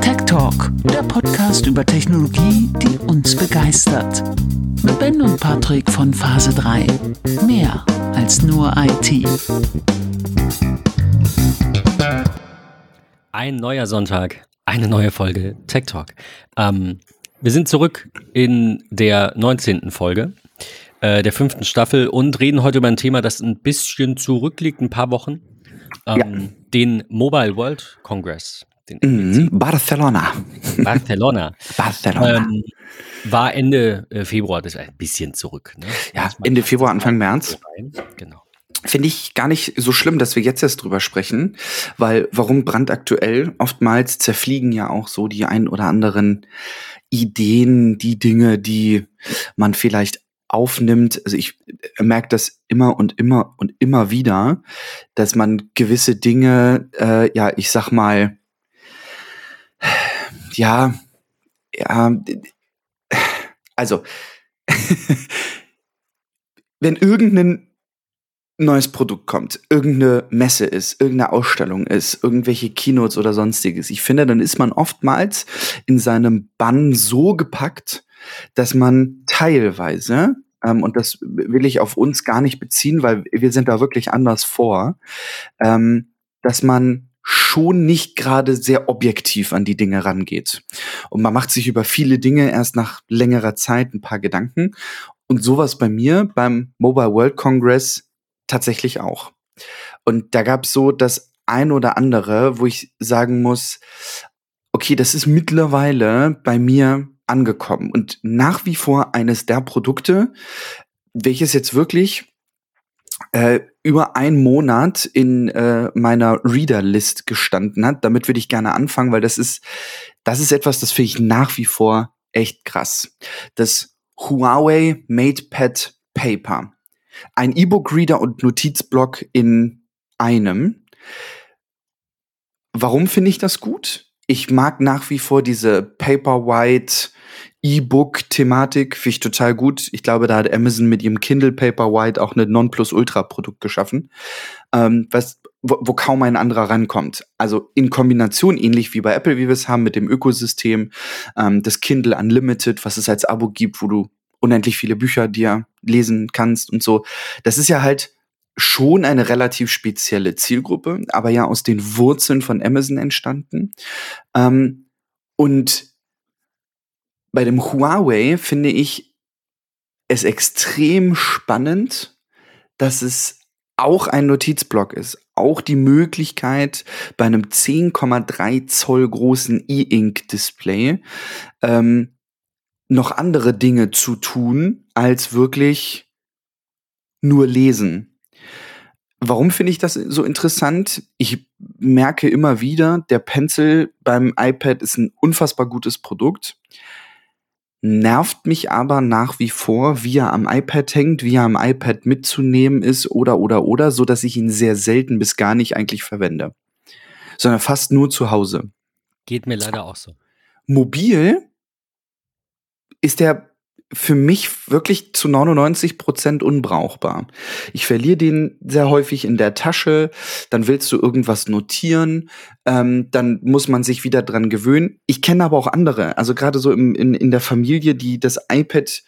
Tech Talk, der Podcast über Technologie, die uns begeistert. Mit Ben und Patrick von Phase 3. Mehr als nur IT. Ein neuer Sonntag, eine neue Folge Tech Talk. Ähm, wir sind zurück in der 19. Folge äh, der fünften Staffel und reden heute über ein Thema, das ein bisschen zurückliegt, ein paar Wochen. Ähm, ja. Den Mobile World Congress. Mhm, Barcelona. Barcelona. Barcelona. Ähm, war Ende äh, Februar, das war ein bisschen zurück. Ne? Ja, Ende Februar, Anfang März. Genau. Finde ich gar nicht so schlimm, dass wir jetzt erst drüber sprechen, weil warum brandaktuell? Oftmals zerfliegen ja auch so die ein oder anderen Ideen, die Dinge, die man vielleicht aufnimmt. Also ich merke das immer und immer und immer wieder, dass man gewisse Dinge, äh, ja, ich sag mal, ja, ja, also, wenn irgendein neues Produkt kommt, irgendeine Messe ist, irgendeine Ausstellung ist, irgendwelche Keynotes oder sonstiges, ich finde, dann ist man oftmals in seinem Bann so gepackt, dass man teilweise, ähm, und das will ich auf uns gar nicht beziehen, weil wir sind da wirklich anders vor, ähm, dass man schon nicht gerade sehr objektiv an die Dinge rangeht. Und man macht sich über viele Dinge erst nach längerer Zeit ein paar Gedanken. Und sowas bei mir beim Mobile World Congress tatsächlich auch. Und da gab es so das ein oder andere, wo ich sagen muss, okay, das ist mittlerweile bei mir angekommen und nach wie vor eines der Produkte, welches jetzt wirklich äh, über einen Monat in äh, meiner Reader-List gestanden hat. Damit würde ich gerne anfangen, weil das ist, das ist etwas, das finde ich nach wie vor echt krass. Das Huawei MatePad Paper. Ein E-Book-Reader und Notizblock in einem. Warum finde ich das gut? Ich mag nach wie vor diese Paperwhite E-Book-Thematik, finde ich total gut. Ich glaube, da hat Amazon mit ihrem Kindle Paperwhite auch ein Nonplusultra-Produkt geschaffen, ähm, was, wo, wo kaum ein anderer rankommt. Also in Kombination, ähnlich wie bei Apple, wie wir es haben, mit dem Ökosystem, ähm, das Kindle Unlimited, was es als Abo gibt, wo du unendlich viele Bücher dir lesen kannst und so. Das ist ja halt schon eine relativ spezielle Zielgruppe, aber ja aus den Wurzeln von Amazon entstanden. Ähm, und bei dem Huawei finde ich es extrem spannend, dass es auch ein Notizblock ist. Auch die Möglichkeit, bei einem 10,3 Zoll großen E-Ink-Display ähm, noch andere Dinge zu tun, als wirklich nur lesen. Warum finde ich das so interessant? Ich merke immer wieder, der Pencil beim iPad ist ein unfassbar gutes Produkt. Nervt mich aber nach wie vor, wie er am iPad hängt, wie er am iPad mitzunehmen ist oder oder oder, so dass ich ihn sehr selten bis gar nicht eigentlich verwende. Sondern fast nur zu Hause. Geht mir leider auch so. Mobil ist der für mich wirklich zu 99 Prozent unbrauchbar. Ich verliere den sehr häufig in der Tasche, dann willst du irgendwas notieren, ähm, dann muss man sich wieder dran gewöhnen. Ich kenne aber auch andere, also gerade so im, in, in der Familie, die das iPad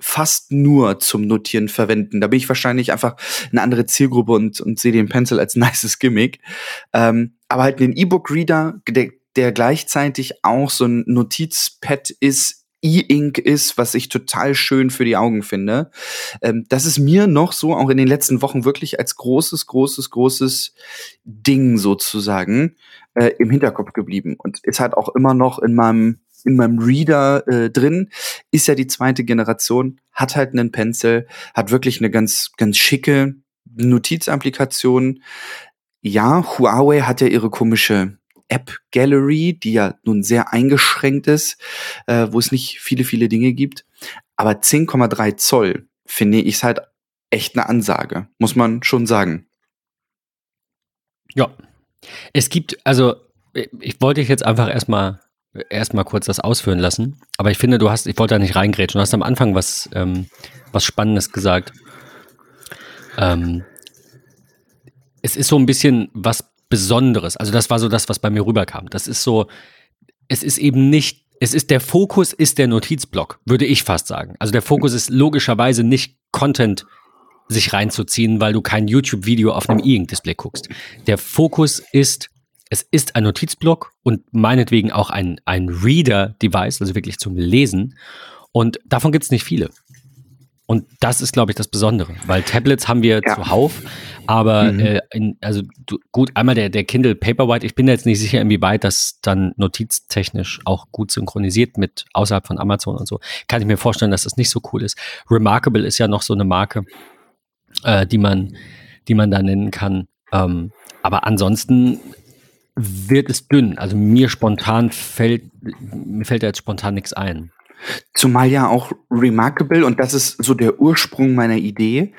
fast nur zum Notieren verwenden. Da bin ich wahrscheinlich einfach eine andere Zielgruppe und, und sehe den Pencil als nices Gimmick. Ähm, aber halt den E-Book-Reader, der, der gleichzeitig auch so ein Notizpad ist, E-Ink ist, was ich total schön für die Augen finde. Ähm, das ist mir noch so auch in den letzten Wochen wirklich als großes, großes, großes Ding sozusagen äh, im Hinterkopf geblieben und ist halt auch immer noch in meinem in meinem Reader äh, drin, ist ja die zweite Generation, hat halt einen Pencil, hat wirklich eine ganz, ganz schicke Notizapplikation. Ja, Huawei hat ja ihre komische App Gallery, die ja nun sehr eingeschränkt ist, äh, wo es nicht viele, viele Dinge gibt. Aber 10,3 Zoll finde ich halt echt eine Ansage, muss man schon sagen. Ja. Es gibt, also, ich wollte dich jetzt einfach erstmal erstmal kurz das ausführen lassen, aber ich finde, du hast, ich wollte da nicht reingrätschen, du hast am Anfang was, ähm, was Spannendes gesagt. Ähm, es ist so ein bisschen, was Besonderes. Also das war so das, was bei mir rüberkam. Das ist so, es ist eben nicht, es ist der Fokus ist der Notizblock, würde ich fast sagen. Also der Fokus ist logischerweise nicht Content sich reinzuziehen, weil du kein YouTube-Video auf einem E-Ink-Display guckst. Der Fokus ist, es ist ein Notizblock und meinetwegen auch ein, ein Reader-Device, also wirklich zum Lesen. Und davon gibt es nicht viele. Und das ist, glaube ich, das Besondere, weil Tablets haben wir ja. zuhauf, aber mhm. äh, in, also du, gut, einmal der, der Kindle Paperwhite, ich bin jetzt nicht sicher, inwieweit das dann notiztechnisch auch gut synchronisiert mit außerhalb von Amazon und so. Kann ich mir vorstellen, dass das nicht so cool ist. Remarkable ist ja noch so eine Marke, äh, die man, die man da nennen kann. Ähm, aber ansonsten wird es dünn. Also mir spontan fällt, mir fällt da jetzt spontan nichts ein. Zumal ja auch Remarkable, und das ist so der Ursprung meiner Idee,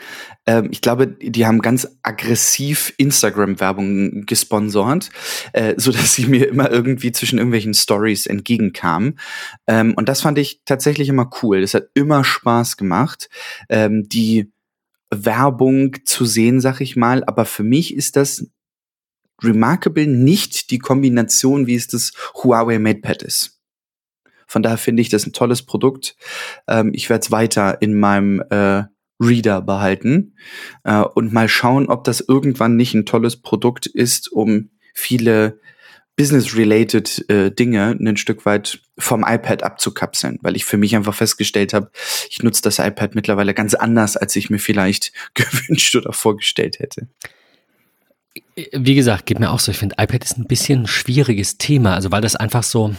ähm, ich glaube, die haben ganz aggressiv Instagram-Werbung gesponsert, äh, so dass sie mir immer irgendwie zwischen irgendwelchen Stories entgegenkamen. Ähm, und das fand ich tatsächlich immer cool. Das hat immer Spaß gemacht, ähm, die Werbung zu sehen, sag ich mal. Aber für mich ist das Remarkable nicht die Kombination, wie es das Huawei MatePad ist. Von daher finde ich das ein tolles Produkt. Ähm, ich werde es weiter in meinem äh, Reader behalten äh, und mal schauen, ob das irgendwann nicht ein tolles Produkt ist, um viele business-related äh, Dinge ein Stück weit vom iPad abzukapseln, weil ich für mich einfach festgestellt habe, ich nutze das iPad mittlerweile ganz anders, als ich mir vielleicht gewünscht oder vorgestellt hätte. Wie gesagt, geht mir auch so. Ich finde, iPad ist ein bisschen ein schwieriges Thema, also weil das einfach so,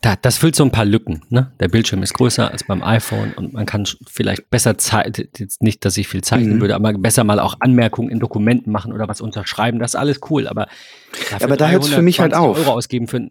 da, das füllt so ein paar Lücken. Ne? Der Bildschirm ist größer als beim iPhone und man kann vielleicht besser Zeit, jetzt nicht, dass ich viel zeichnen mhm. würde, aber besser mal auch Anmerkungen in Dokumenten machen oder was unterschreiben. Das ist alles cool, aber aber da hört es für mich halt auf. Euro ausgeben für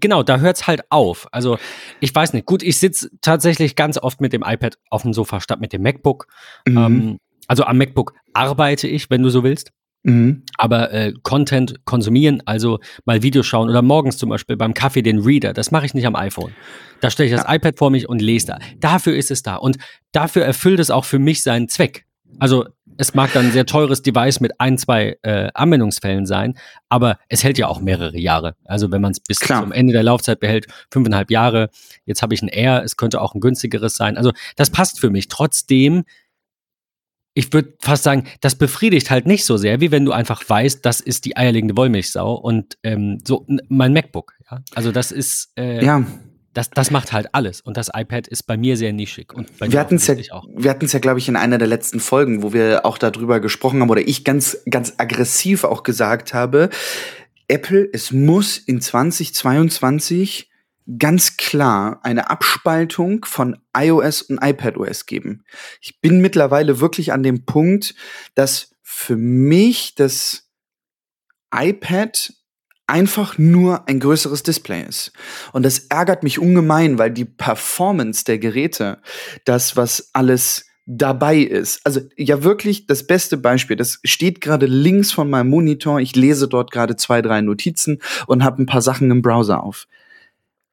genau, da hört es halt auf. Also ich weiß nicht. Gut, ich sitze tatsächlich ganz oft mit dem iPad auf dem Sofa statt mit dem MacBook. Mhm. Ähm, also am MacBook arbeite ich, wenn du so willst. Mhm. Aber äh, Content konsumieren, also mal Videos schauen oder morgens zum Beispiel beim Kaffee den Reader, das mache ich nicht am iPhone. Da stelle ich das ja. iPad vor mich und lese da. Dafür ist es da. Und dafür erfüllt es auch für mich seinen Zweck. Also es mag dann ein sehr teures Device mit ein, zwei äh, Anwendungsfällen sein, aber es hält ja auch mehrere Jahre. Also wenn man es bis Klar. zum Ende der Laufzeit behält, fünfeinhalb Jahre. Jetzt habe ich ein Air, es könnte auch ein günstigeres sein. Also das passt für mich. Trotzdem ich würde fast sagen, das befriedigt halt nicht so sehr, wie wenn du einfach weißt, das ist die eierlegende Wollmilchsau und ähm, so mein MacBook. Ja? Also das ist äh, ja. Das, das macht halt alles. Und das iPad ist bei mir sehr nischig. Und wir hatten es ja, auch. wir hatten es ja, glaube ich, in einer der letzten Folgen, wo wir auch darüber gesprochen haben, oder ich ganz, ganz aggressiv auch gesagt habe, Apple, es muss in 2022 ganz klar eine Abspaltung von iOS und iPadOS geben. Ich bin mittlerweile wirklich an dem Punkt, dass für mich das iPad einfach nur ein größeres Display ist. Und das ärgert mich ungemein, weil die Performance der Geräte, das, was alles dabei ist. Also ja wirklich das beste Beispiel. Das steht gerade links von meinem Monitor. Ich lese dort gerade zwei, drei Notizen und habe ein paar Sachen im Browser auf.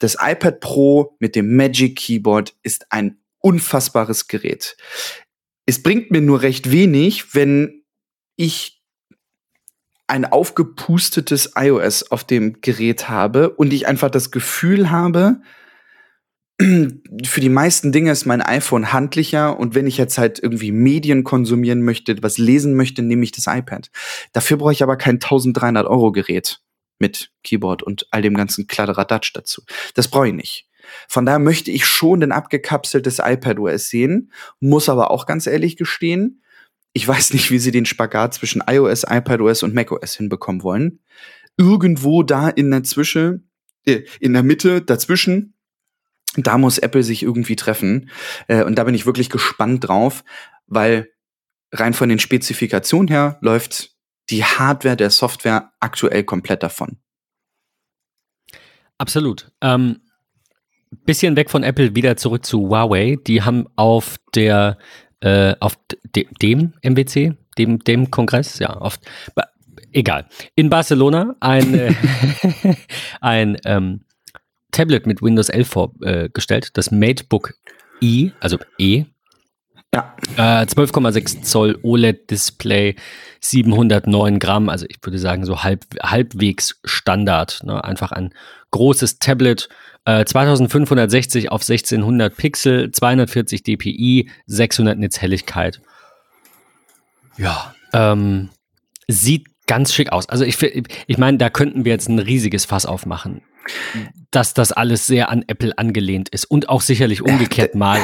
Das iPad Pro mit dem Magic Keyboard ist ein unfassbares Gerät. Es bringt mir nur recht wenig, wenn ich ein aufgepustetes iOS auf dem Gerät habe und ich einfach das Gefühl habe, für die meisten Dinge ist mein iPhone handlicher und wenn ich jetzt halt irgendwie Medien konsumieren möchte, was lesen möchte, nehme ich das iPad. Dafür brauche ich aber kein 1300 Euro Gerät mit Keyboard und all dem ganzen Kladderadatsch dazu. Das brauche ich nicht. Von daher möchte ich schon ein abgekapseltes iPadOS sehen, muss aber auch ganz ehrlich gestehen, ich weiß nicht, wie sie den Spagat zwischen iOS, iPadOS und macOS hinbekommen wollen. Irgendwo da in der Zwischen, äh, in der Mitte dazwischen, da muss Apple sich irgendwie treffen. Äh, und da bin ich wirklich gespannt drauf, weil rein von den Spezifikationen her läuft die Hardware der Software aktuell komplett davon. Absolut. Ähm, bisschen weg von Apple, wieder zurück zu Huawei. Die haben auf der äh, auf de, dem MWC, dem, dem Kongress, ja, auf, egal, in Barcelona ein, äh, ein ähm, Tablet mit Windows 11 vorgestellt, äh, das MateBook E, also E, Ja. Äh, 12,6 Zoll OLED-Display, 709 Gramm, also ich würde sagen so halb, halbwegs Standard. Ne? Einfach ein großes Tablet, äh, 2560 auf 1600 Pixel, 240 dpi, 600 Nits Helligkeit. Ja, ähm, sieht ganz schick aus. Also ich, ich meine, da könnten wir jetzt ein riesiges Fass aufmachen dass das alles sehr an Apple angelehnt ist und auch sicherlich umgekehrt mal.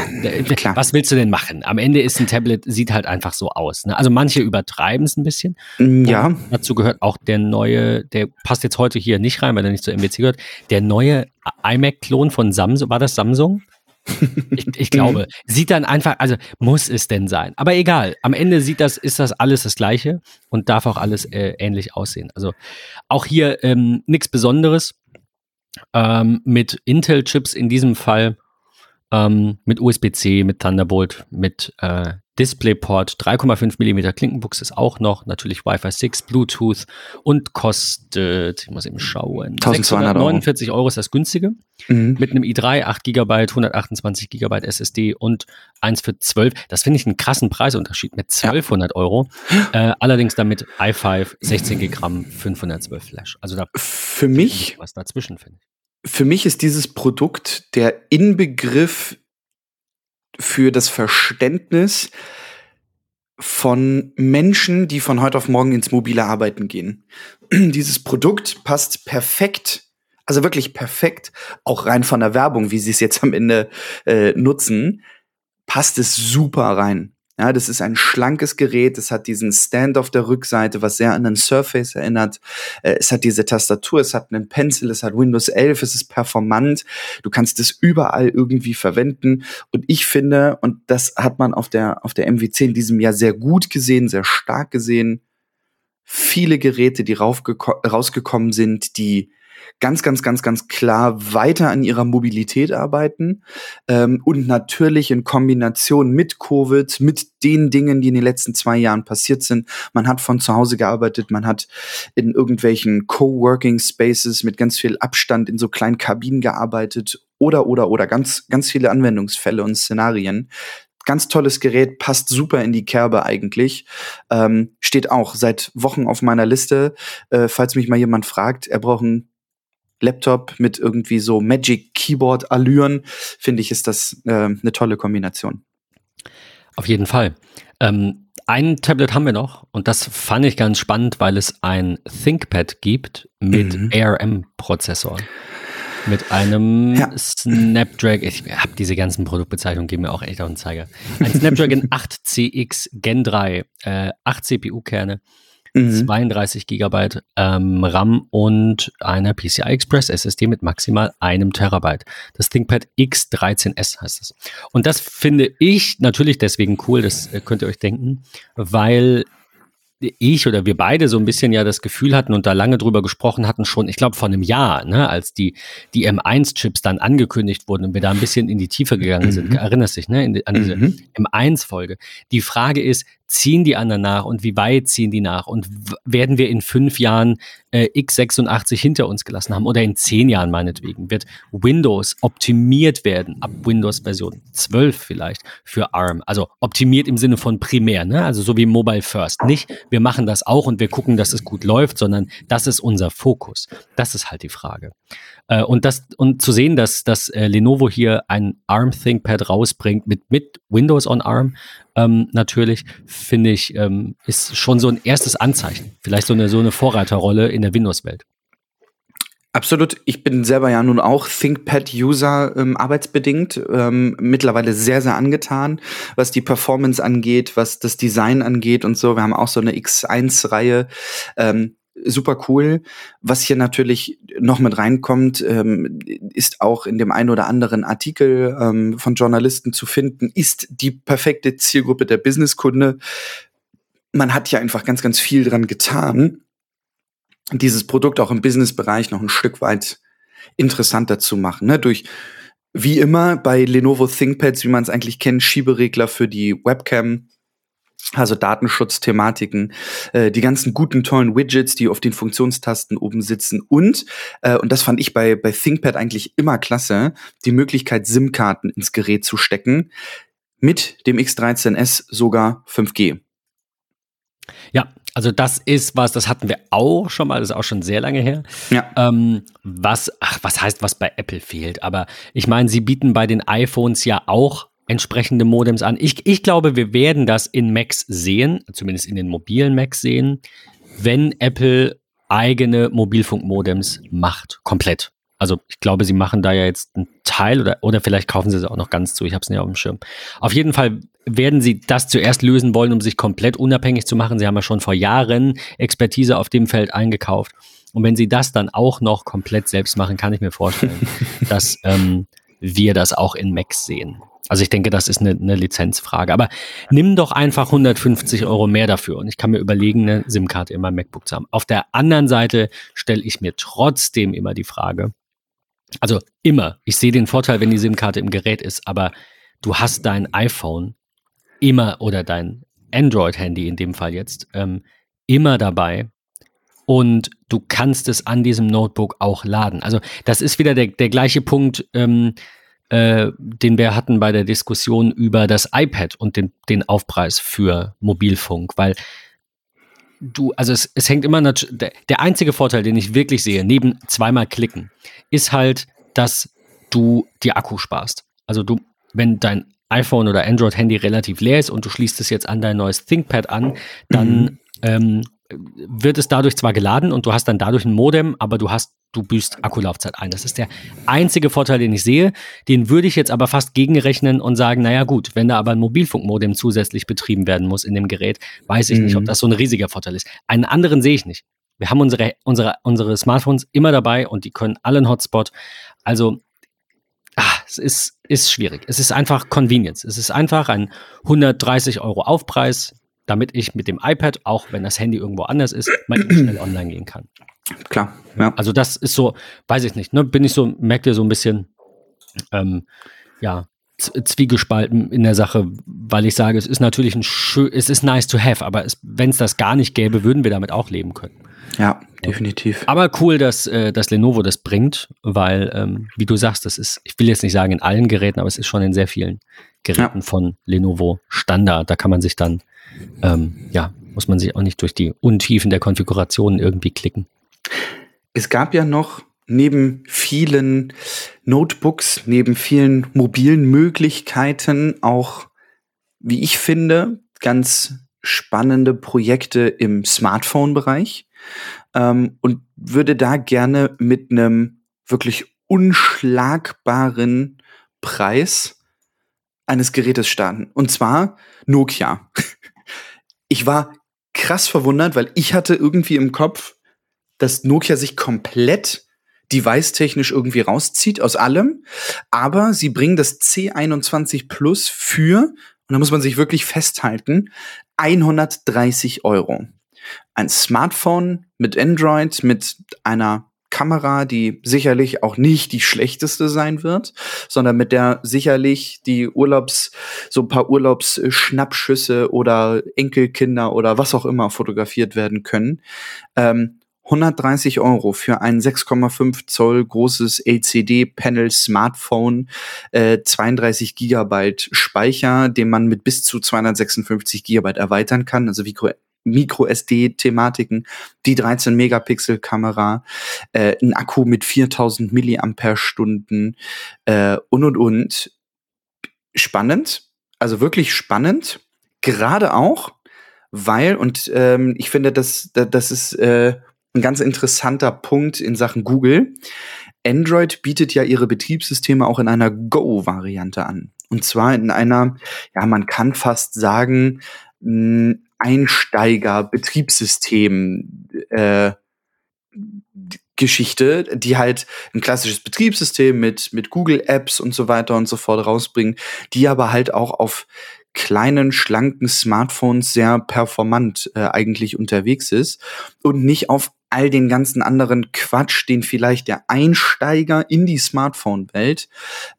Klar. Was willst du denn machen? Am Ende ist ein Tablet, sieht halt einfach so aus. Ne? Also manche übertreiben es ein bisschen. Mm, ja. Und dazu gehört auch der neue, der passt jetzt heute hier nicht rein, weil er nicht zur MWC gehört, der neue iMac-Klon von Samsung. War das Samsung? ich, ich, glaube, sieht dann einfach, also muss es denn sein. Aber egal, am Ende sieht das, ist das alles das Gleiche und darf auch alles äh, ähnlich aussehen. Also auch hier ähm, nichts Besonderes ähm, mit Intel-Chips in diesem Fall, ähm, mit USB-C, mit Thunderbolt, mit äh, DisplayPort, 3,5 mm Klinkenbuchs ist auch noch, natürlich Wi-Fi 6, Bluetooth und kostet, ich muss eben schauen, 649 Euro. Euro ist das günstige. Mhm. Mit einem i3, 8 GB, 128 GB SSD und eins für 12. Das finde ich einen krassen Preisunterschied mit 1200 ja. Euro. Äh, allerdings damit i5, 16 GB, 512 Flash. Also da für mich was dazwischen finde ich. Für mich ist dieses Produkt der Inbegriff für das Verständnis von Menschen, die von heute auf morgen ins mobile Arbeiten gehen. Dieses Produkt passt perfekt, also wirklich perfekt, auch rein von der Werbung, wie sie es jetzt am Ende äh, nutzen, passt es super rein. Ja, das ist ein schlankes Gerät. Es hat diesen Stand auf der Rückseite, was sehr an einen Surface erinnert. Äh, es hat diese Tastatur, es hat einen Pencil, es hat Windows 11, es ist performant. Du kannst es überall irgendwie verwenden. Und ich finde, und das hat man auf der, auf der MWC in diesem Jahr sehr gut gesehen, sehr stark gesehen, viele Geräte, die rausgekommen sind, die ganz, ganz, ganz, ganz klar weiter an ihrer Mobilität arbeiten ähm, und natürlich in Kombination mit Covid, mit den Dingen, die in den letzten zwei Jahren passiert sind. Man hat von zu Hause gearbeitet, man hat in irgendwelchen Coworking Spaces mit ganz viel Abstand in so kleinen Kabinen gearbeitet oder, oder, oder ganz, ganz viele Anwendungsfälle und Szenarien ganz tolles Gerät, passt super in die Kerbe eigentlich. Ähm, steht auch seit Wochen auf meiner Liste. Äh, falls mich mal jemand fragt, er braucht ein Laptop mit irgendwie so Magic Keyboard Allüren, finde ich, ist das äh, eine tolle Kombination. Auf jeden Fall. Ähm, ein Tablet haben wir noch und das fand ich ganz spannend, weil es ein ThinkPad gibt mit mhm. ARM-Prozessor. Mit einem ja. Snapdragon, ich habe diese ganzen Produktbezeichnungen, geben mir auch echt auf den Zeiger. Ein Snapdragon 8CX Gen 3, äh, 8 CPU-Kerne, mhm. 32 GB ähm, RAM und einer PCI Express SSD mit maximal einem Terabyte. Das ThinkPad X13S heißt es. Und das finde ich natürlich deswegen cool, das äh, könnt ihr euch denken, weil ich oder wir beide so ein bisschen ja das Gefühl hatten und da lange drüber gesprochen hatten, schon, ich glaube, vor einem Jahr, ne, als die, die M1-Chips dann angekündigt wurden und wir da ein bisschen in die Tiefe gegangen mhm. sind. Erinnerst dich, ne, in, an diese mhm. M1-Folge. Die Frage ist, ziehen die anderen nach und wie weit ziehen die nach? Und werden wir in fünf Jahren äh, x86 hinter uns gelassen haben oder in zehn Jahren meinetwegen? Wird Windows optimiert werden? Ab Windows Version 12 vielleicht für ARM? Also optimiert im Sinne von primär ne? Also so wie Mobile First. Nicht wir machen das auch und wir gucken dass es gut läuft sondern das ist unser Fokus. Das ist halt die Frage äh, und das und zu sehen, dass, dass äh, Lenovo hier ein ARM ThinkPad rausbringt mit, mit Windows on ARM, ähm, natürlich, finde ich, ähm, ist schon so ein erstes Anzeichen. Vielleicht so eine, so eine Vorreiterrolle in der Windows-Welt. Absolut. Ich bin selber ja nun auch ThinkPad-User ähm, arbeitsbedingt. Ähm, mittlerweile sehr, sehr angetan, was die Performance angeht, was das Design angeht und so. Wir haben auch so eine X1-Reihe. Ähm, super cool. Was hier natürlich noch mit reinkommt, ähm, ist auch in dem einen oder anderen Artikel ähm, von Journalisten zu finden, ist die perfekte Zielgruppe der Businesskunde. Man hat ja einfach ganz, ganz viel dran getan, dieses Produkt auch im Businessbereich noch ein Stück weit interessanter zu machen. Ne? Durch wie immer bei Lenovo ThinkPads, wie man es eigentlich kennt, Schieberegler für die Webcam, also Datenschutzthematiken, äh, die ganzen guten, tollen Widgets, die auf den Funktionstasten oben sitzen und, äh, und das fand ich bei, bei ThinkPad eigentlich immer klasse, die Möglichkeit, SIM-Karten ins Gerät zu stecken. mit dem X13S sogar 5G. Ja, also das ist was, das hatten wir auch schon mal, das ist auch schon sehr lange her. Ja. Ähm, was, ach, was heißt, was bei Apple fehlt? Aber ich meine, sie bieten bei den iPhones ja auch entsprechende Modems an. Ich, ich glaube, wir werden das in Macs sehen, zumindest in den mobilen Macs sehen, wenn Apple eigene Mobilfunkmodems macht, komplett. Also ich glaube, sie machen da ja jetzt einen Teil oder, oder vielleicht kaufen sie es auch noch ganz zu. Ich habe es nicht auf dem Schirm. Auf jeden Fall werden sie das zuerst lösen wollen, um sich komplett unabhängig zu machen. Sie haben ja schon vor Jahren Expertise auf dem Feld eingekauft. Und wenn sie das dann auch noch komplett selbst machen, kann ich mir vorstellen, dass ähm, wir das auch in Macs sehen. Also ich denke, das ist eine, eine Lizenzfrage. Aber nimm doch einfach 150 Euro mehr dafür. Und ich kann mir überlegen, eine SIM-Karte in meinem MacBook zu haben. Auf der anderen Seite stelle ich mir trotzdem immer die Frage, also immer, ich sehe den Vorteil, wenn die SIM-Karte im Gerät ist, aber du hast dein iPhone immer oder dein Android-Handy in dem Fall jetzt ähm, immer dabei und du kannst es an diesem Notebook auch laden. Also das ist wieder der, der gleiche Punkt, ähm, äh, den wir hatten bei der Diskussion über das iPad und den, den Aufpreis für Mobilfunk, weil du, also es, es hängt immer, der, der einzige Vorteil, den ich wirklich sehe, neben zweimal klicken, ist halt, dass du die Akku sparst. Also du, wenn dein iPhone oder Android-Handy relativ leer ist und du schließt es jetzt an dein neues ThinkPad an, dann mhm. ähm, wird es dadurch zwar geladen und du hast dann dadurch ein Modem, aber du hast, du büßt Akkulaufzeit ein. Das ist der einzige Vorteil, den ich sehe. Den würde ich jetzt aber fast gegenrechnen und sagen, naja gut, wenn da aber ein Mobilfunkmodem zusätzlich betrieben werden muss in dem Gerät, weiß ich mhm. nicht, ob mhm. das so ein riesiger Vorteil ist. Einen anderen sehe ich nicht. Wir haben unsere, unsere, unsere Smartphones immer dabei und die können alle einen Hotspot. Also, ach, es ist, ist schwierig. Es ist einfach Convenience. Es ist einfach ein 130 Euro Aufpreis damit ich mit dem iPad, auch wenn das Handy irgendwo anders ist, mal schnell online gehen kann. Klar, ja. Also das ist so, weiß ich nicht, ne, bin ich so, merkt ihr so ein bisschen, ähm, ja, zwiegespalten in der Sache, weil ich sage, es ist natürlich ein schön, es ist nice to have, aber wenn es das gar nicht gäbe, würden wir damit auch leben können. Ja, definitiv. Aber cool, dass, äh, dass Lenovo das bringt, weil, ähm, wie du sagst, das ist, ich will jetzt nicht sagen in allen Geräten, aber es ist schon in sehr vielen Geräten ja. von Lenovo Standard. Da kann man sich dann ähm, ja, muss man sich auch nicht durch die Untiefen der Konfiguration irgendwie klicken. Es gab ja noch neben vielen Notebooks, neben vielen mobilen Möglichkeiten auch, wie ich finde, ganz spannende Projekte im Smartphone-Bereich ähm, und würde da gerne mit einem wirklich unschlagbaren Preis eines Gerätes starten. Und zwar Nokia ich war krass verwundert, weil ich hatte irgendwie im Kopf, dass Nokia sich komplett device-technisch irgendwie rauszieht aus allem. Aber sie bringen das C21 Plus für, und da muss man sich wirklich festhalten, 130 Euro. Ein Smartphone mit Android, mit einer Kamera, die sicherlich auch nicht die schlechteste sein wird, sondern mit der sicherlich die Urlaubs, so ein paar Urlaubsschnappschüsse oder Enkelkinder oder was auch immer fotografiert werden können. Ähm, 130 Euro für ein 6,5 Zoll großes LCD-Panel-Smartphone, äh, 32 Gigabyte Speicher, den man mit bis zu 256 Gigabyte erweitern kann, also wie Micro-SD-Thematiken, die 13-Megapixel-Kamera, äh, ein Akku mit 4000 Milliampere-Stunden äh, und und und. Spannend, also wirklich spannend, gerade auch, weil, und ähm, ich finde, das, das ist äh, ein ganz interessanter Punkt in Sachen Google. Android bietet ja ihre Betriebssysteme auch in einer Go-Variante an. Und zwar in einer, ja, man kann fast sagen, Einsteiger-Betriebssystem äh, Geschichte, die halt ein klassisches Betriebssystem mit, mit Google Apps und so weiter und so fort rausbringen, die aber halt auch auf kleinen, schlanken Smartphones sehr performant äh, eigentlich unterwegs ist und nicht auf all den ganzen anderen Quatsch, den vielleicht der Einsteiger in die Smartphone-Welt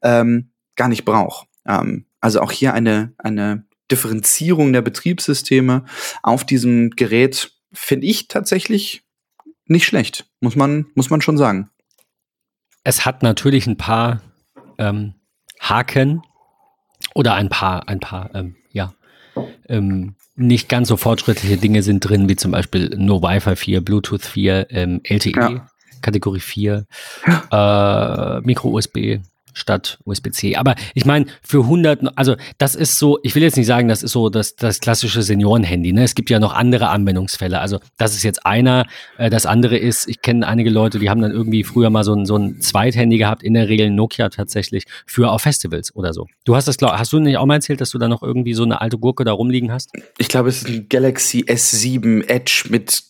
ähm, gar nicht braucht. Ähm, also auch hier eine, eine Differenzierung der Betriebssysteme auf diesem Gerät finde ich tatsächlich nicht schlecht, muss man, muss man schon sagen. Es hat natürlich ein paar ähm, Haken Oder ein paar, ein paar, ähm, ja, ähm, nicht ganz so fortschrittliche Dinge sind drin, wie zum Beispiel No Wi-Fi 4, Bluetooth 4, ähm, LTE, ja. Kategorie 4, ja. äh, Micro-USB, statt USB-C. Aber ich meine, für 100, also das ist so, ich will jetzt nicht sagen, das ist so das, das klassische Seniorenhandy. Ne? Es gibt ja noch andere Anwendungsfälle. Also das ist jetzt einer. Äh, das andere ist, ich kenne einige Leute, die haben dann irgendwie früher mal so ein, so ein Zweithandy gehabt, in der Regel Nokia tatsächlich, für auf Festivals oder so. Du hast das, glaub, hast du nicht auch mal erzählt, dass du da noch irgendwie so eine alte Gurke da rumliegen hast? Ich glaube, es ist ein Galaxy S7 Edge mit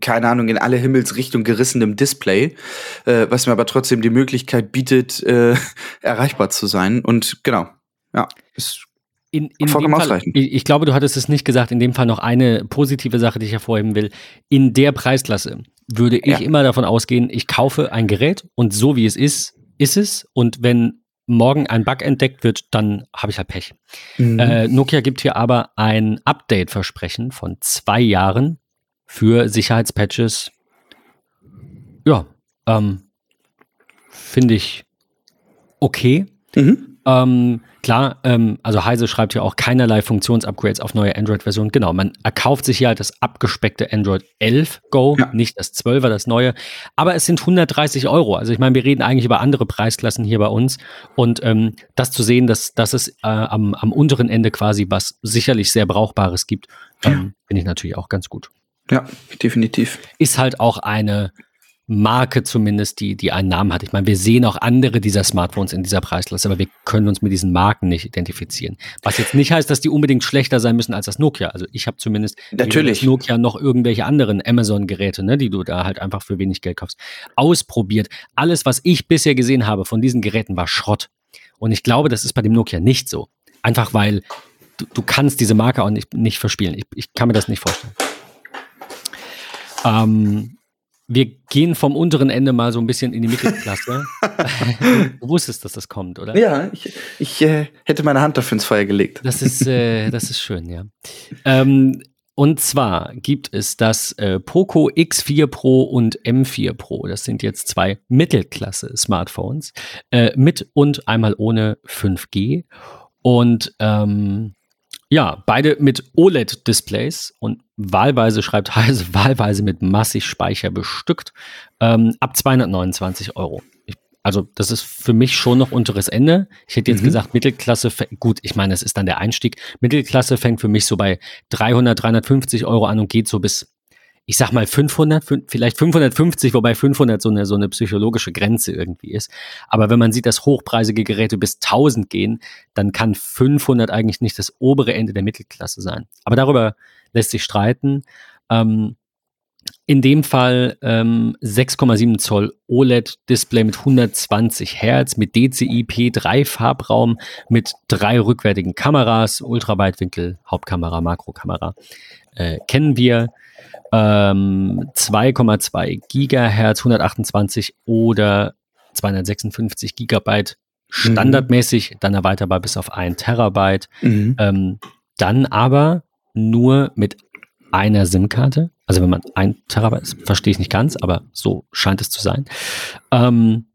keine Ahnung, in alle Himmelsrichtungen gerissenem Display, äh, was mir aber trotzdem die Möglichkeit bietet, äh, erreichbar zu sein. Und genau, ja, ist in, in vollkommen Fall, ausreichend. Ich, ich, glaube, du hattest es nicht gesagt, in dem Fall noch eine positive Sache, die ich hervorheben will. In der Preisklasse würde ich ja. immer davon ausgehen, ich kaufe ein Gerät und so wie es ist, ist es. Und wenn morgen ein Bug entdeckt wird, dann habe ich halt Pech. Mhm. Äh, Nokia gibt hier aber ein Update-Versprechen von zwei Jahren für Sicherheitspatches. Ja, ähm, finde ich okay. Mhm. Ähm, klar, ähm, also Heise schreibt ja auch keinerlei Funktionsupgrades auf neue Android-Versionen. Genau, man erkauft sich ja das abgespeckte Android 11 Go, ja. nicht das 12er, das neue. Aber es sind 130 Euro. Also ich meine, wir reden eigentlich über andere Preisklassen hier bei uns. Und ähm, das zu sehen, dass, dass es äh, am, am unteren Ende quasi was sicherlich sehr Brauchbares gibt, ähm, finde ich natürlich auch ganz gut. Ja, definitiv. Ist halt auch eine Marke zumindest, die, die einen Namen hat. Ich meine, wir sehen auch andere dieser Smartphones in dieser Preisklasse, aber wir können uns mit diesen Marken nicht identifizieren. Was jetzt nicht heißt, dass die unbedingt schlechter sein müssen als das Nokia. Also ich habe zumindest Natürlich. das Nokia noch irgendwelche anderen Amazon-Geräte, ne, die du da halt einfach für wenig Geld kaufst, ausprobiert. Alles, was ich bisher gesehen habe von diesen Geräten, war Schrott. Und ich glaube, das ist bei dem Nokia nicht so. Einfach weil du, du kannst diese Marke auch nicht, nicht verspielen. Ich, ich kann mir das nicht vorstellen. Ähm, wir gehen vom unteren Ende mal so ein bisschen in die Mittelklasse. du wusstest, dass das kommt, oder? Ja, ich, ich äh, hätte meine Hand dafür ins Feuer gelegt. Das ist, äh, das ist schön, ja. Ähm, und zwar gibt es das äh, Poco X4 Pro und M4 Pro. Das sind jetzt zwei Mittelklasse-Smartphones äh, mit und einmal ohne 5G. Und ähm, ja, beide mit OLED-Displays und wahlweise, schreibt Heise, wahlweise mit massig Speicher bestückt, ähm, ab 229 Euro. Ich, also das ist für mich schon noch unteres Ende. Ich hätte jetzt mhm. gesagt, Mittelklasse, gut, ich meine, es ist dann der Einstieg. Mittelklasse fängt für mich so bei 300, 350 Euro an und geht so bis ich sag mal 500, vielleicht 550, wobei 500 so eine, so eine psychologische Grenze irgendwie ist. Aber wenn man sieht, dass hochpreisige Geräte bis 1000 gehen, dann kann 500 eigentlich nicht das obere Ende der Mittelklasse sein. Aber darüber lässt sich streiten. Ähm, in dem Fall ähm, 6,7 Zoll OLED-Display mit 120 Hertz, mit DCI-P, 3 Farbraum, mit drei rückwärtigen Kameras, Ultraweitwinkel, Hauptkamera, Makrokamera. Äh, kennen wir ähm, 2,2 Gigahertz, 128 oder 256 Gigabyte standardmäßig, mhm. dann erweiterbar bis auf 1 Terabyte. Mhm. Ähm, dann aber nur mit einer SIM-Karte. Also wenn man ein Terabyte, verstehe ich nicht ganz, aber so scheint es zu sein. Ähm,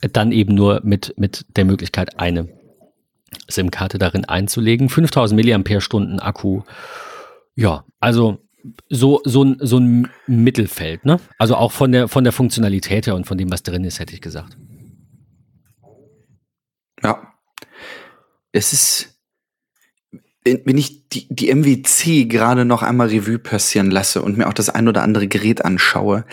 dann eben nur mit, mit der Möglichkeit, eine SIM-Karte darin einzulegen. 5000 mAh Akku. Ja, also so, so, ein, so ein Mittelfeld, ne? Also auch von der, von der Funktionalität her und von dem, was drin ist, hätte ich gesagt. Ja. Es ist, wenn ich die, die MWC gerade noch einmal Revue passieren lasse und mir auch das ein oder andere Gerät anschaue,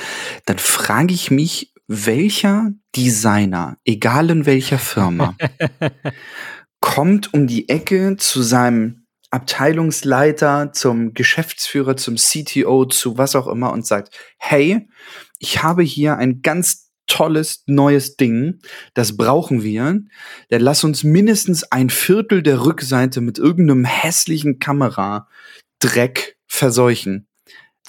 dann frage ich mich, welcher Designer, egal in welcher Firma, kommt um die Ecke zu seinem Abteilungsleiter, zum Geschäftsführer, zum CTO, zu was auch immer und sagt, hey, ich habe hier ein ganz tolles neues Ding, das brauchen wir. Dann lass uns mindestens ein Viertel der Rückseite mit irgendeinem hässlichen Kameradreck verseuchen.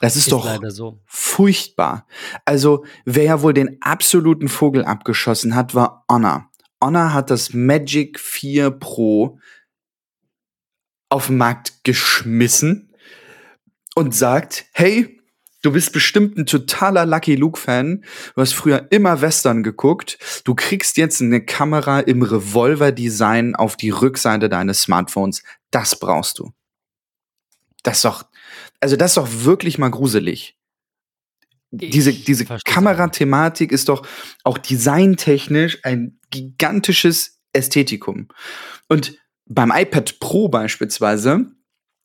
Das ist, ist doch so. furchtbar. Also, wer ja wohl den absoluten Vogel abgeschossen hat, war Honor. Honor hat das Magic 4 Pro auf den Markt geschmissen und sagt, hey, Du bist bestimmt ein totaler Lucky Luke-Fan. Du hast früher immer Western geguckt. Du kriegst jetzt eine Kamera im Revolver-Design auf die Rückseite deines Smartphones. Das brauchst du. Das ist doch, also das ist doch wirklich mal gruselig. Diese, diese Kamerathematik ist doch auch designtechnisch ein gigantisches Ästhetikum. Und beim iPad Pro beispielsweise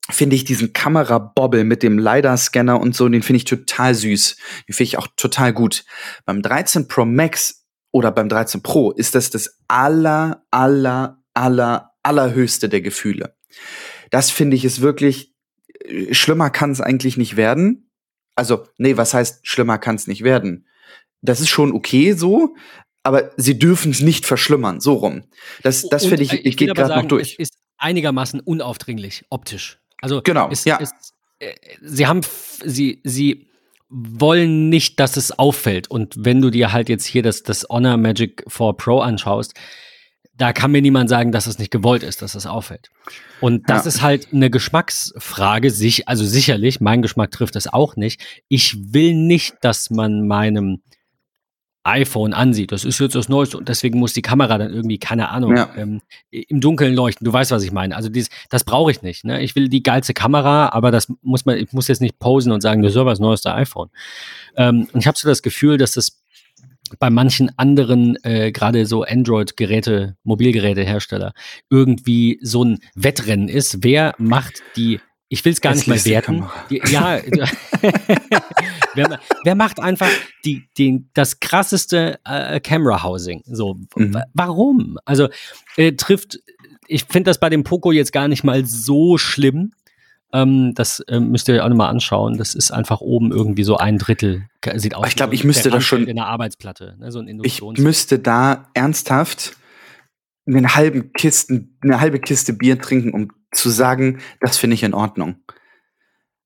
finde ich diesen Kamerabobbel mit dem LiDAR-Scanner und so, den finde ich total süß. Den finde ich auch total gut. Beim 13 Pro Max oder beim 13 Pro ist das das aller, aller, aller, allerhöchste der Gefühle. Das finde ich ist wirklich, äh, schlimmer kann es eigentlich nicht werden. Also, nee, was heißt, schlimmer kann es nicht werden? Das ist schon okay so, aber sie dürfen es nicht verschlimmern, so rum. Das, das finde ich, ich geht gerade noch durch. Es ist einigermaßen unaufdringlich, optisch. Also Genau, es, ja. es, äh, sie haben, sie, sie wollen nicht, dass es auffällt. Und wenn du dir halt jetzt hier das, das Honor Magic 4 Pro anschaust, da kann mir niemand sagen, dass es nicht gewollt ist, dass es auffällt. Und das Ja. ist halt eine Geschmacksfrage, sich, also sicherlich, mein Geschmack trifft es auch nicht. Ich will nicht, dass man meinem iPhone ansieht. Das ist jetzt das Neueste und deswegen muss die Kamera dann irgendwie, keine Ahnung, Ja. ähm, im Dunkeln leuchten. Du weißt, was ich meine. Also dieses, das brauche ich nicht. Ne? Ich will die geilste Kamera, aber das muss man, ich muss jetzt nicht posen und sagen, das ist aber das neueste iPhone. Ähm, und ich habe so das Gefühl, dass das bei manchen anderen, äh, gerade so Android-Geräte, Mobilgerätehersteller, irgendwie so ein Wettrennen ist. Wer macht die, ich will es gar nicht Hässlichste werten. Die, ja, wer, wer macht einfach die, den, das krasseste äh, Camera Housing? So, Mhm. wa- warum? Also äh, trifft, ich finde das bei dem Poco jetzt gar nicht mal so schlimm. Ähm, das ähm, müsst ihr euch auch nochmal anschauen. Das ist einfach oben irgendwie so ein Drittel. Sieht aus ich glaub, wie ich müsste das schon- in der Arbeitsplatte. Ne? So ein Ich müsste da ernsthaft einen halben Kisten, eine halbe Kiste Bier trinken, um zu sagen, das finde ich in Ordnung.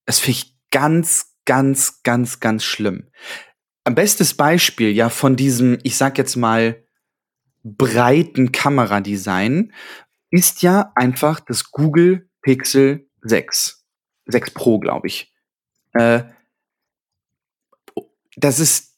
Das finde ich ganz, ganz, ganz, ganz schlimm. Am bestes Beispiel ja von diesem, ich sag jetzt mal, breiten Kameradesign ist ja einfach das Google Pixel 6. 6 Pro, glaube ich. Äh, das ist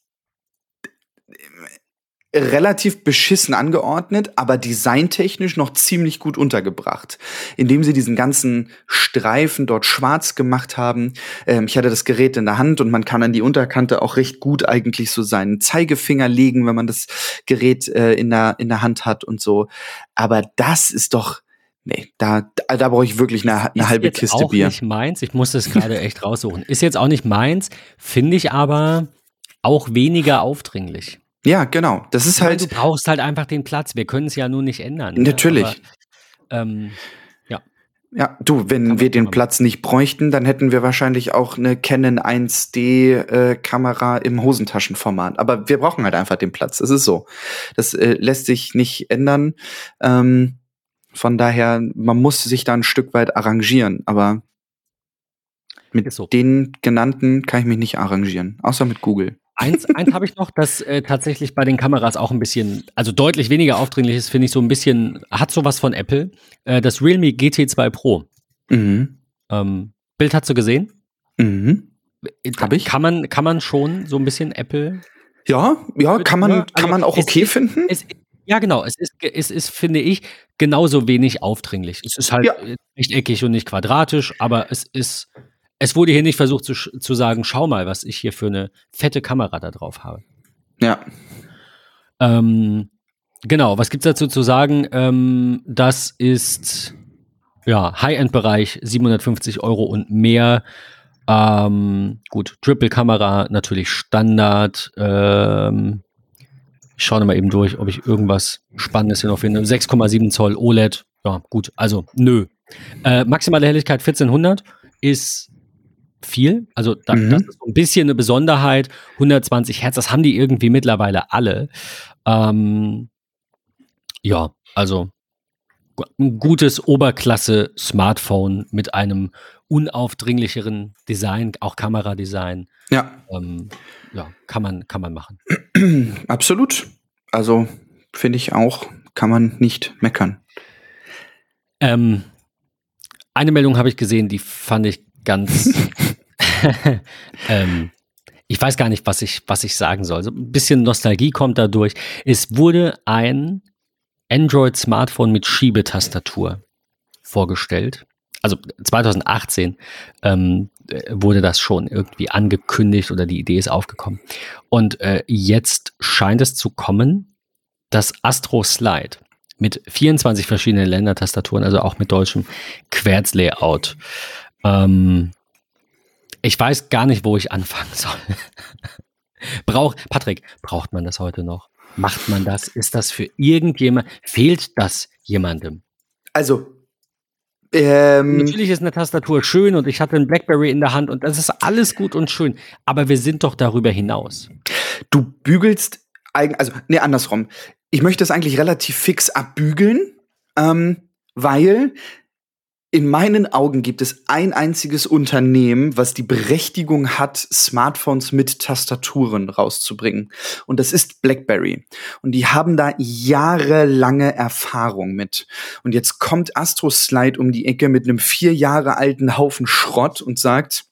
relativ beschissen angeordnet, aber designtechnisch noch ziemlich gut untergebracht. Indem sie diesen ganzen Streifen dort schwarz gemacht haben. Ähm, ich hatte das Gerät in der Hand und man kann an die Unterkante auch recht gut eigentlich so seinen Zeigefinger legen, wenn man das Gerät äh, in, der, in der Hand hat und so. Aber das ist doch, nee, da, da, brauche ich wirklich eine, eine Ist halbe jetzt Kiste auch Bier. nicht meins. Ich muss das gerade echt raussuchen. Ist jetzt auch nicht meins, finde ich aber auch weniger aufdringlich. Ja, genau. Das ist meine, halt, du brauchst halt einfach den Platz. Wir können es ja nur nicht ändern. ne? Natürlich. Aber, ähm, Ja, du, Kann wenn wir den. Platz nicht bräuchten, dann hätten wir wahrscheinlich auch eine Canon 1D äh, Kamera im Hosentaschenformat. Aber wir brauchen halt einfach den Platz. Es ist so. Das äh, lässt sich nicht ändern. Ähm, von daher, man muss sich da ein Stück weit arrangieren. Aber mit so. den genannten kann ich mich nicht arrangieren. Außer mit Google. Eins eins habe ich noch, das äh, tatsächlich bei den Kameras auch ein bisschen, also deutlich weniger aufdringlich ist, finde ich so ein bisschen, hat sowas von Apple. Äh, das Realme GT2 Pro. Mhm. Ähm, Bild hast du gesehen? Mhm. Äh, Hab ich. Kann man, kann man schon so ein bisschen Apple Ja, ja, kann man, Ja, also kann man auch okay ist- finden. Es, ja, genau. Es ist, es ist, finde ich, genauso wenig aufdringlich. Es ist halt Ja. äh, rechteckig und nicht quadratisch, aber es ist, es wurde hier nicht versucht zu, zu sagen, schau mal, was ich hier für eine fette Kamera da drauf habe. Ja. Ähm, genau, was gibt's dazu zu sagen? Ähm, das ist ja High-End-Bereich, 750 Euro und mehr. Ähm, gut, Triple-Kamera natürlich Standard. Ähm, ich schaue mal eben durch, ob ich irgendwas Spannendes hier noch finde. 6,7 Zoll OLED. Ja, gut, also nö. Äh, maximale Helligkeit 1400 ist viel. Also da, Mhm. das ist so ein bisschen eine Besonderheit. 120 Hertz, das haben die irgendwie mittlerweile alle. Ähm, ja, also ein gutes Oberklasse-Smartphone mit einem unaufdringlicheren Design, auch Kameradesign. Ja. Ähm, ja, kann man, kann man machen. Absolut. Also finde ich auch, kann man nicht meckern. Ähm, eine Meldung habe ich gesehen, die fand ich ganz. ähm, ich weiß gar nicht, was ich, was ich sagen soll. So ein bisschen Nostalgie kommt dadurch. Es wurde ein Android-Smartphone mit Schiebetastatur vorgestellt. Also 2018 ähm, wurde das schon irgendwie angekündigt oder die Idee ist aufgekommen. Und äh, jetzt scheint es zu kommen, das Astro Slide mit 24 verschiedenen Ländertastaturen, also auch mit deutschem Querzlayout. Ähm, ich weiß gar nicht, wo ich anfangen soll. Braucht, Patrick, braucht man das heute noch? Macht man das? Ist das für irgendjemand? Fehlt das jemandem? Also, ähm, Natürlich ist eine Tastatur schön und ich hatte einen Blackberry in der Hand und das ist alles gut und schön. Aber wir sind doch darüber hinaus. du bügelst, eigen- also, nee, andersrum. Ich möchte es eigentlich relativ fix abbügeln, ähm, weil in meinen Augen gibt es ein einziges Unternehmen, was die Berechtigung hat, Smartphones mit Tastaturen rauszubringen. Und das ist BlackBerry. Und die haben da jahrelange Erfahrung mit. Und jetzt kommt Astro Slide um die Ecke mit einem vier Jahre alten Haufen Schrott und sagt,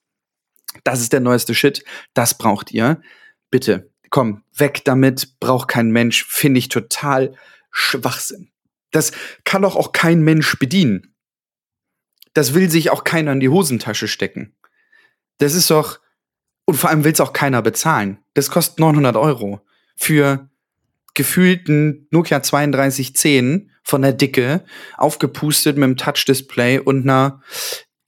das ist der neueste Shit, das braucht ihr. Bitte, komm, weg damit, braucht kein Mensch, finde ich total Schwachsinn. Das kann doch auch kein Mensch bedienen. Das will sich auch keiner in die Hosentasche stecken. Das ist doch, und vor allem will es auch keiner bezahlen. Das kostet 900 Euro für gefühlten Nokia 3210 von der Dicke, aufgepustet mit einem Touch-Display und einer,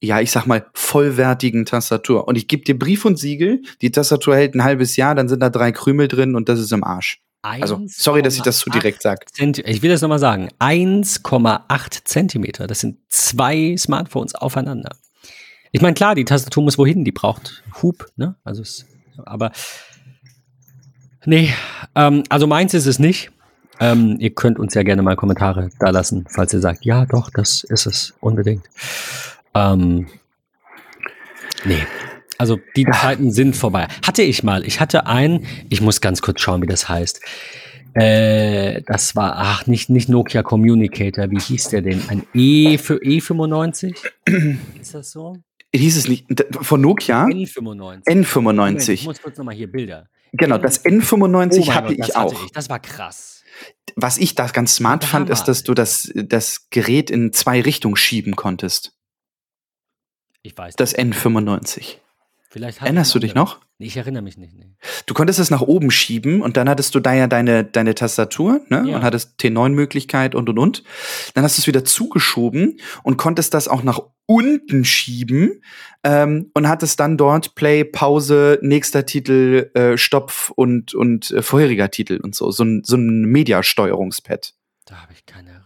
ja, ich sag mal, vollwertigen Tastatur. Und ich gebe dir Brief und Siegel, die Tastatur hält ein halbes Jahr, dann sind da drei Krümel drin und das ist im Arsch. Also, sorry, dass ich das so 1,8 direkt sage. Ich will das nochmal sagen. 1,8 Zentimeter. Das sind zwei Smartphones aufeinander. Ich meine, klar, die Tastatur muss wohin, die braucht Hub, ne? Also es, aber nee, ähm, also meins ist es nicht. Ähm, ihr könnt uns ja gerne mal Kommentare da lassen, falls ihr sagt, ja, doch, das ist es unbedingt. Ähm, nee. Also die Zeiten sind vorbei. Hatte ich mal. Ich hatte einen, ich muss ganz kurz schauen, wie das heißt. Äh, das war, ach, nicht, nicht Nokia Communicator, wie hieß der denn? Ein E für E95? Ist das so? Hieß es nicht, von Nokia? N95. Moment, ich N95. muss kurz nochmal hier Bilder. Genau, das Oh N95 mein hatte Gott, ich auch. ich. Das war krass. Was ich da ganz smart fand, ist, dass du das, das Gerät in zwei Richtungen schieben konntest. Ich weiß Das nicht. N95. Vielleicht Erinnerst du dich noch? Nee, ich erinnere mich nicht. Nee. Du konntest es nach oben schieben und dann hattest du da ja deine, deine Tastatur ne? Ja. und hattest T9-Möglichkeit und und und. Dann hast du es wieder zugeschoben und konntest das auch nach unten schieben ähm, und hattest dann dort Play, Pause, nächster Titel, äh, Stopp und, und äh, vorheriger Titel und so. So ein, so ein Mediasteuerungspad. Da habe ich keine.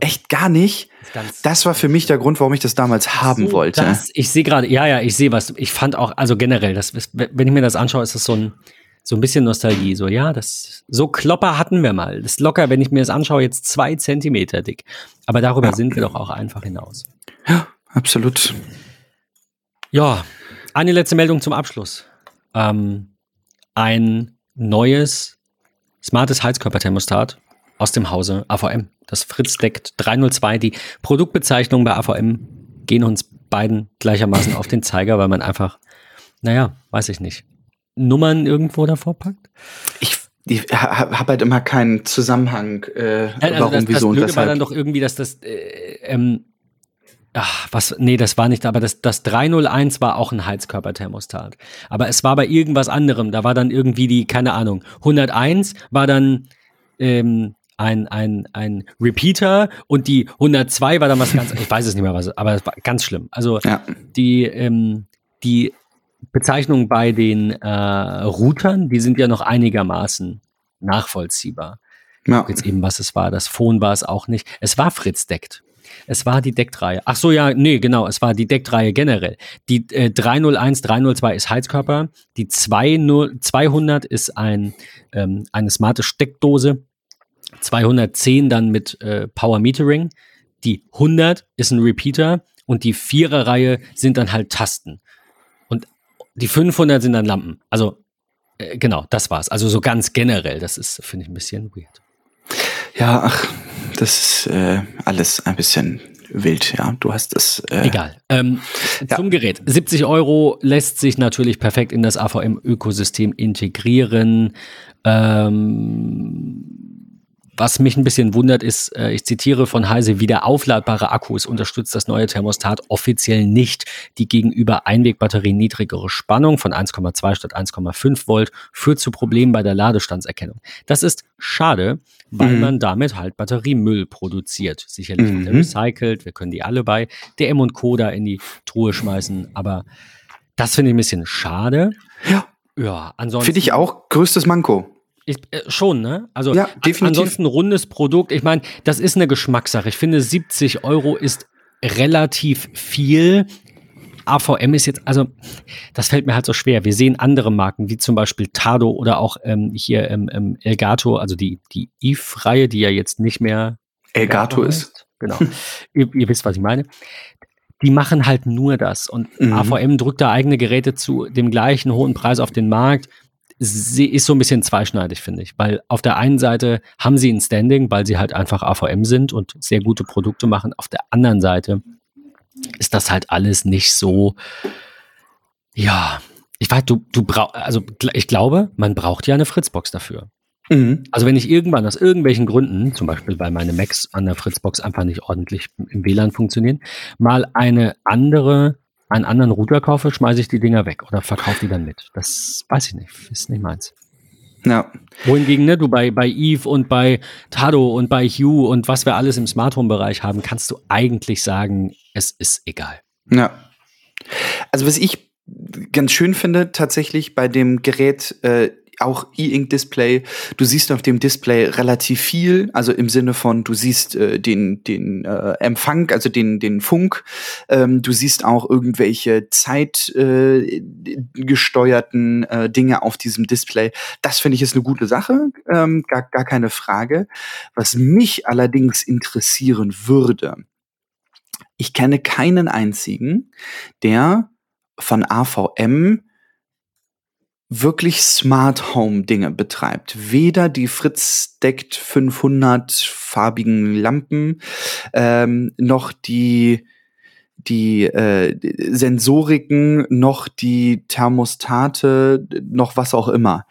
Echt gar nicht? Das, war für mich der Grund, warum ich das damals haben So, wollte. Das, ich sehe gerade, ja, ja, ich sehe was. Ich fand auch, also generell, das, wenn ich mir das anschaue, ist das so ein, so ein bisschen Nostalgie. So, ja, das, so Klopper hatten wir mal. Das ist locker, wenn ich mir das anschaue, jetzt zwei Zentimeter dick. Aber darüber Ja. sind wir doch auch einfach hinaus. Absolut. Ja, eine letzte Meldung zum Abschluss. Ähm, ein neues smartes Heizkörperthermostat aus dem Hause AVM. Das Fritz deckt 302. Die Produktbezeichnungen bei AVM gehen uns beiden gleichermaßen auf den Zeiger, weil man einfach, naja, weiß ich nicht, Nummern irgendwo davor packt. Ich, ich habe halt immer keinen Zusammenhang, äh, Nein, also warum, das, das wieso und Blöde war dann weshalb. doch irgendwie, dass das, äh, ähm, ach, was, nee, das war nicht, aber das, das 301 war auch ein Heizkörperthermostat. Aber es war bei irgendwas anderem. Da war dann irgendwie die, keine Ahnung, 101 war dann ähm, ein, ein, ein Repeater und die 102 war dann was ganz, ich weiß es nicht mehr was, aber es war ganz schlimm. Also Ja. die, ähm, die Bezeichnung bei den äh, Routern, die sind ja noch einigermaßen nachvollziehbar Ja. jetzt eben, was es war. Das Phone war es auch nicht. Es war Fritz deckt. Es war die Deckreihe. Ach so, ja, nee, genau, es war die Deckreihe generell. Die äh, 301, 302 ist Heizkörper. Die 20, 200 ist ein, ähm, eine smarte Steckdose. 210 dann mit äh, Power Metering. Die 100 ist ein Repeater und die Vierer-Reihe sind dann halt Tasten. Und die 500 sind dann Lampen. Also, äh, genau, das war's. Also so ganz generell. Das ist, finde ich, ein bisschen weird. Ja, ach, das ist äh, alles ein bisschen wild, ja. Du hast es. Äh, Egal. Ähm, ja. Zum Gerät. 70 Euro lässt sich natürlich perfekt in das AVM-Ökosystem integrieren. Ähm, was mich ein bisschen wundert, ist, äh, ich zitiere von Heise, wieder aufladbare Akkus unterstützt das neue Thermostat offiziell nicht die gegenüber Einwegbatterie niedrigere Spannung von 1,2 statt 1,5 Volt führt zu Problemen bei der Ladestandserkennung. Das ist schade, weil mhm. man damit halt Batteriemüll produziert. Sicherlich mhm. recycelt, wir können die alle bei DM und Co. da in die Truhe schmeißen, aber das finde ich ein bisschen schade. Ja. Ja, ansonsten. Finde ich auch größtes Manko. Ich, äh, schon, ne? Also ja, definitiv. ansonsten rundes Produkt. Ich meine, das ist eine Geschmackssache. Ich finde, 70 Euro ist relativ viel. AVM ist jetzt, also das fällt mir halt so schwer. Wir sehen andere Marken, wie zum Beispiel Tado oder auch ähm, hier ähm, ähm, Elgato, also die, die Eve-Reihe, die ja jetzt nicht mehr Elgato ist. Genau. ihr, ihr wisst, was ich meine die machen halt nur das. Und mhm. AVM drückt da eigene Geräte zu dem gleichen hohen Preis auf den Markt sie ist so ein bisschen zweischneidig, finde ich. Weil auf der einen Seite haben sie ein Standing, weil sie halt einfach AVM sind und sehr gute Produkte machen. Auf der anderen Seite ist das halt alles nicht so, ja, ich weiß, du, du brauchst, also ich glaube, man braucht ja eine Fritzbox dafür. Mhm. Also wenn ich irgendwann aus irgendwelchen Gründen, zum Beispiel weil meine Macs an der Fritzbox einfach nicht ordentlich im WLAN funktionieren, mal eine andere einen anderen Router kaufe, schmeiße ich die Dinger weg oder verkaufe die dann mit. Das weiß ich nicht, ist nicht meins. Ja. Wohingegen, ne, du bei, bei Eve und bei Tado und bei Hue und was wir alles im Smart Home Bereich haben, kannst du eigentlich sagen, es ist egal. Ja. Also was ich ganz schön finde tatsächlich bei dem Gerät äh, auch E-Ink-Display. Du siehst auf dem Display relativ viel, also im Sinne von, du siehst äh, den, den äh, Empfang, also den, den Funk. Ähm, du siehst auch irgendwelche zeitgesteuerten äh, äh, Dinge auf diesem Display. Das finde ich ist eine gute Sache, ähm, gar, gar keine Frage. Was mich allerdings interessieren würde, ich kenne keinen einzigen, der von AVM wirklich Smart Home Dinge betreibt. Weder die Fritz deckt 500 farbigen Lampen, ähm, noch die die äh, Sensoriken, noch die Thermostate, noch was auch immer.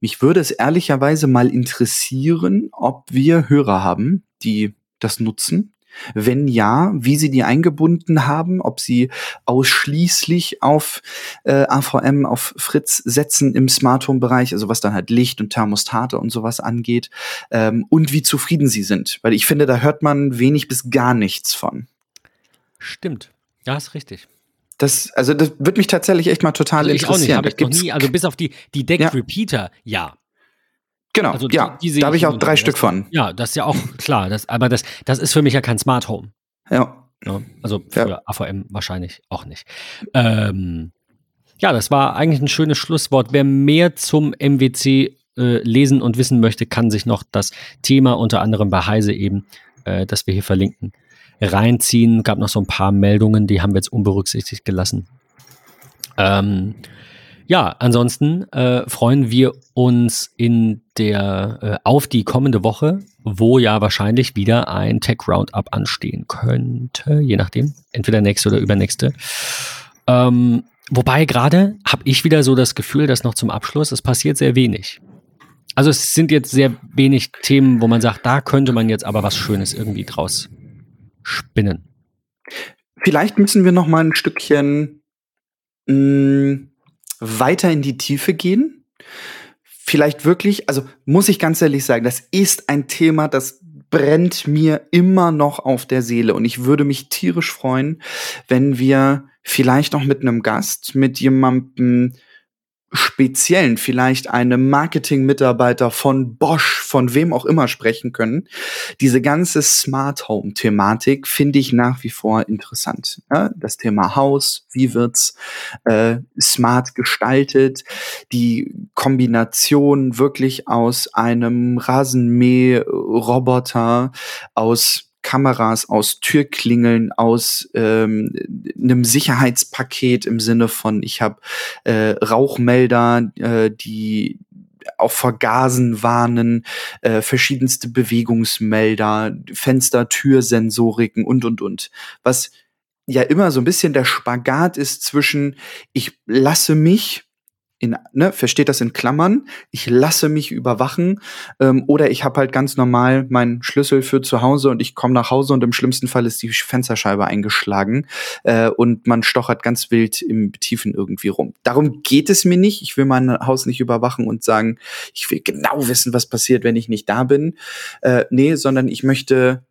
Mich würde es ehrlicherweise mal interessieren, ob wir Hörer haben, die das nutzen wenn ja, wie sie die eingebunden haben, ob sie ausschließlich auf äh, AVM, auf Fritz setzen im Smart Home Bereich, also was dann halt Licht und Thermostate und sowas angeht, ähm, und wie zufrieden sie sind. Weil ich finde, da hört man wenig bis gar nichts von. Stimmt. Ja, ist richtig. Das, also das wird mich tatsächlich echt mal total also ich interessieren. Auch nicht, ich noch nie, also bis auf die, die Deck Repeater, ja. ja. Genau, also ja, die, die da habe ich auch drei Stück von. Ja, das ist ja auch klar. Das, aber das, das ist für mich ja kein Smart Home. Ja. ja also für ja. AVM wahrscheinlich auch nicht. Ähm, ja, das war eigentlich ein schönes Schlusswort. Wer mehr zum MWC äh, lesen und wissen möchte, kann sich noch das Thema unter anderem bei Heise eben, äh, das wir hier verlinken, reinziehen. Gab noch so ein paar Meldungen, die haben wir jetzt unberücksichtigt gelassen. Ähm, ja, ansonsten äh, freuen wir uns in der äh, auf die kommende Woche, wo ja wahrscheinlich wieder ein Tech Roundup anstehen könnte, je nachdem, entweder nächste oder übernächste. Ähm, wobei gerade habe ich wieder so das Gefühl, dass noch zum Abschluss es passiert sehr wenig. Also es sind jetzt sehr wenig Themen, wo man sagt, da könnte man jetzt aber was Schönes irgendwie draus spinnen. Vielleicht müssen wir noch mal ein Stückchen mh, mm, weiter in die Tiefe gehen. Vielleicht wirklich, also muss ich ganz ehrlich sagen, das ist ein Thema, das brennt mir immer noch auf der Seele und ich würde mich tierisch freuen, wenn wir vielleicht noch mit einem Gast, mit jemandem Speziellen, vielleicht einem Marketing-Mitarbeiter von Bosch, von wem auch immer sprechen können. Diese ganze Smart Home-Thematik finde ich nach wie vor interessant. Ja, das Thema Haus, wie wird's äh, smart gestaltet, die Kombination wirklich aus einem Rasenmäh-Roboter, aus Kameras, aus Türklingeln, aus ähm, einem Sicherheitspaket im Sinne von, ich habe äh, Rauchmelder, äh, die auch vor Gasen warnen, äh, verschiedenste Bewegungsmelder, Fenster, Türsensoriken und, und, und. Was ja immer so ein bisschen der Spagat ist zwischen, ich lasse mich in, ne, versteht das in Klammern, ich lasse mich überwachen ähm, oder ich habe halt ganz normal meinen Schlüssel für zu Hause und ich komme nach Hause und im schlimmsten Fall ist die Fensterscheibe eingeschlagen äh, und man stochert ganz wild im Tiefen irgendwie rum. Darum geht es mir nicht. Ich will mein Haus nicht überwachen und sagen, ich will genau wissen, was passiert, wenn ich nicht da bin. Äh, nee, sondern ich möchte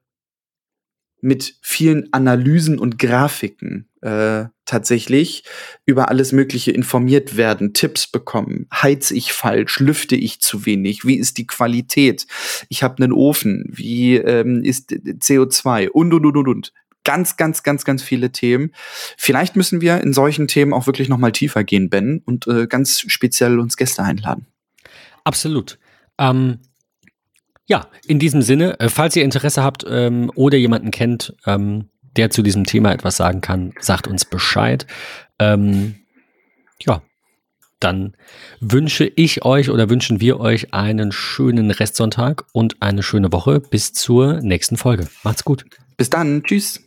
mit vielen Analysen und Grafiken äh, tatsächlich über alles Mögliche informiert werden, Tipps bekommen. Heiz ich falsch? Lüfte ich zu wenig? Wie ist die Qualität? Ich habe einen Ofen. Wie ähm, ist CO2? Und, und, und, und, und. Ganz, ganz, ganz, ganz viele Themen. Vielleicht müssen wir in solchen Themen auch wirklich noch mal tiefer gehen, Ben, und äh, ganz speziell uns Gäste einladen. Absolut. Ähm, ja, in diesem Sinne, äh, falls ihr Interesse habt ähm, oder jemanden kennt, ähm, der zu diesem Thema etwas sagen kann, sagt uns Bescheid. Ähm, ja, dann wünsche ich euch oder wünschen wir euch einen schönen Restsonntag und eine schöne Woche bis zur nächsten Folge. Macht's gut. Bis dann. Tschüss.